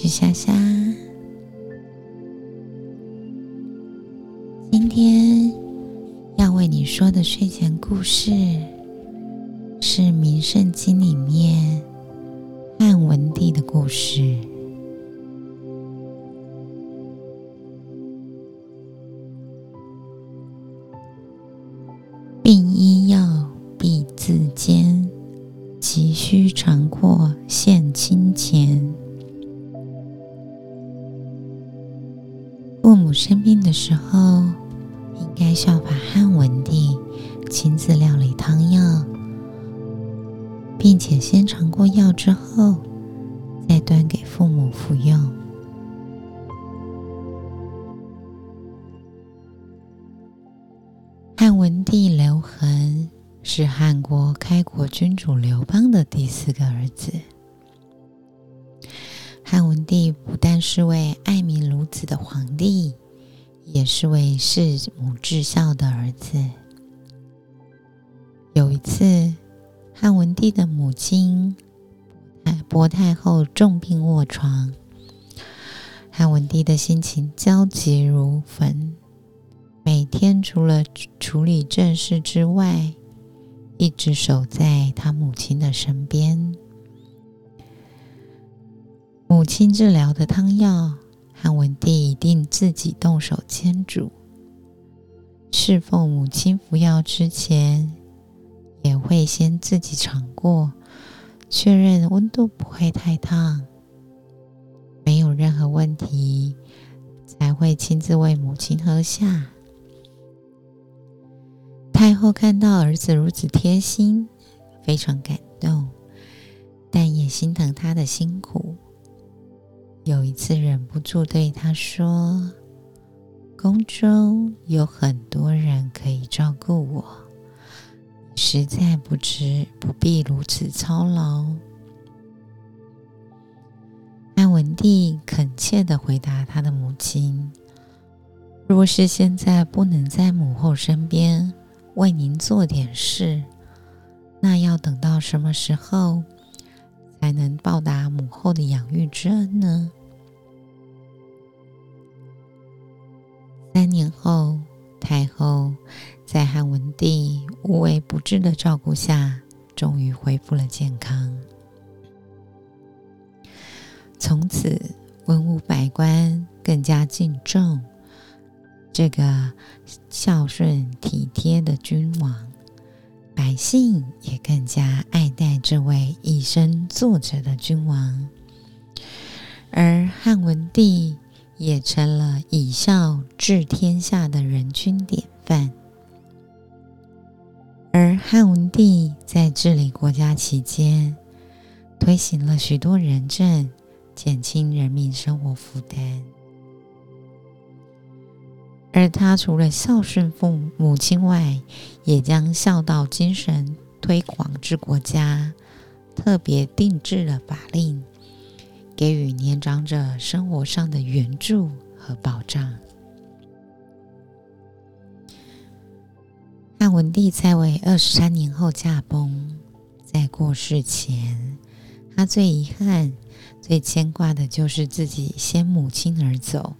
是夏夏。今天要为你说的睡前故事是《名圣经》里面汉文帝的故事。病因父母生病的时候，应该效法汉文帝，亲自料理汤药，并且先尝过药之后，再端给父母服用。汉文帝刘恒是汉国开国君主刘邦的第四个儿子。汉文帝不但是位爱民如子的皇帝，也是位弑母至孝的儿子。有一次，汉文帝的母亲薄太后重病卧床，汉文帝的心情焦急如焚，每天除了处理政事之外，一直守在他母亲的身边。母亲治疗的汤药，汉文帝一定自己动手煎煮。侍奉母亲服药之前，也会先自己尝过，确认温度不会太烫，没有任何问题，才会亲自为母亲喝下。太后看到儿子如此贴心，非常感动，但也心疼他的辛苦。有一次，忍不住对他说：“宫中有很多人可以照顾我，实在不知不必如此操劳。”汉文帝恳切的回答他的母亲：“若是现在不能在母后身边为您做点事，那要等到什么时候才能报答母后的养育之恩呢？”三年后，太后在汉文帝无微不至的照顾下，终于恢复了健康。从此，文武百官更加敬重这个孝顺体贴的君王，百姓也更加爱戴这位以身作则的君王。而汉文帝。也成了以孝治天下的人君典范。而汉文帝在治理国家期间，推行了许多仁政，减轻人民生活负担。而他除了孝顺父母亲外，也将孝道精神推广至国家，特别定制了法令。给予年长者生活上的援助和保障。汉文帝在位二十三年后驾崩，在过世前，他最遗憾、最牵挂的就是自己先母亲而走，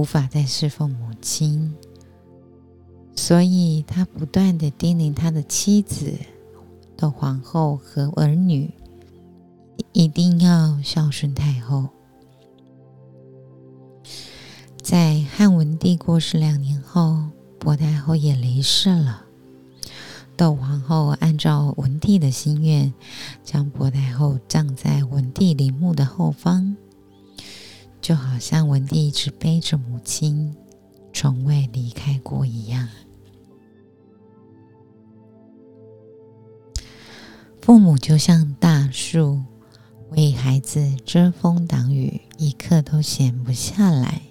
无法再侍奉母亲，所以他不断的叮咛他的妻子、的皇后和儿女。一定要孝顺太后。在汉文帝过世两年后，薄太后也离世了。窦皇后按照文帝的心愿，将薄太后葬在文帝陵墓的后方，就好像文帝一直背着母亲，从未离开过一样。父母就像大树。为孩子遮风挡雨，一刻都闲不下来。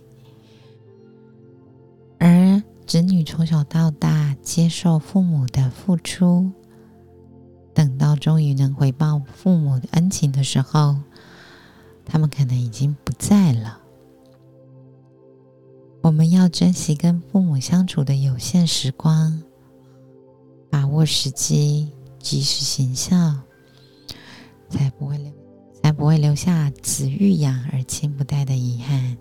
而子女从小到大接受父母的付出，等到终于能回报父母的恩情的时候，他们可能已经不在了。我们要珍惜跟父母相处的有限时光，把握时机，及时行孝，才不会留。才不会留下子欲养而亲不待的遗憾。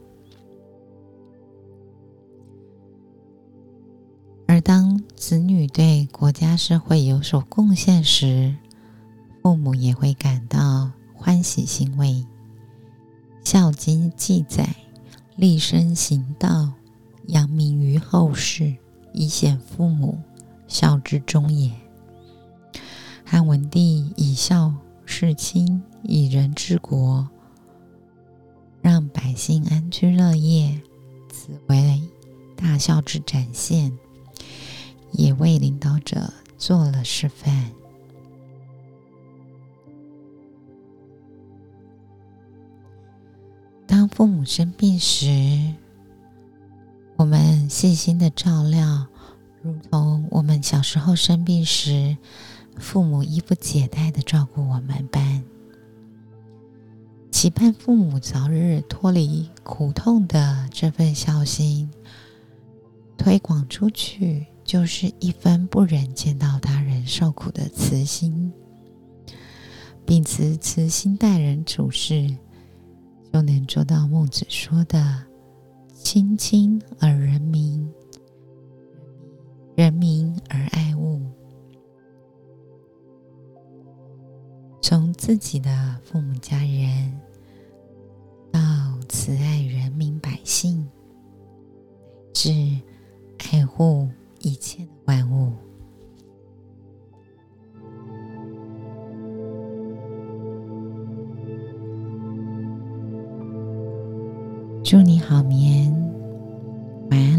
而当子女对国家社会有所贡献时，父母也会感到欢喜欣慰。《孝经》记载：“立身行道，扬名于后世，以显父母，孝之终也。”汉文帝以孝事亲，以仁治国，让百姓安居乐业，此为大孝之展现，也为领导者做了示范。父母生病时，我们细心的照料，如同我们小时候生病时。父母衣不解带的照顾我们般，期盼父母早日脱离苦痛的这份孝心，推广出去，就是一分不忍见到他人受苦的慈心。秉持慈心待人处事，就能做到孟子说的“亲亲而人民，人民而爱物”。从自己的父母家人，祝你好眠晚安。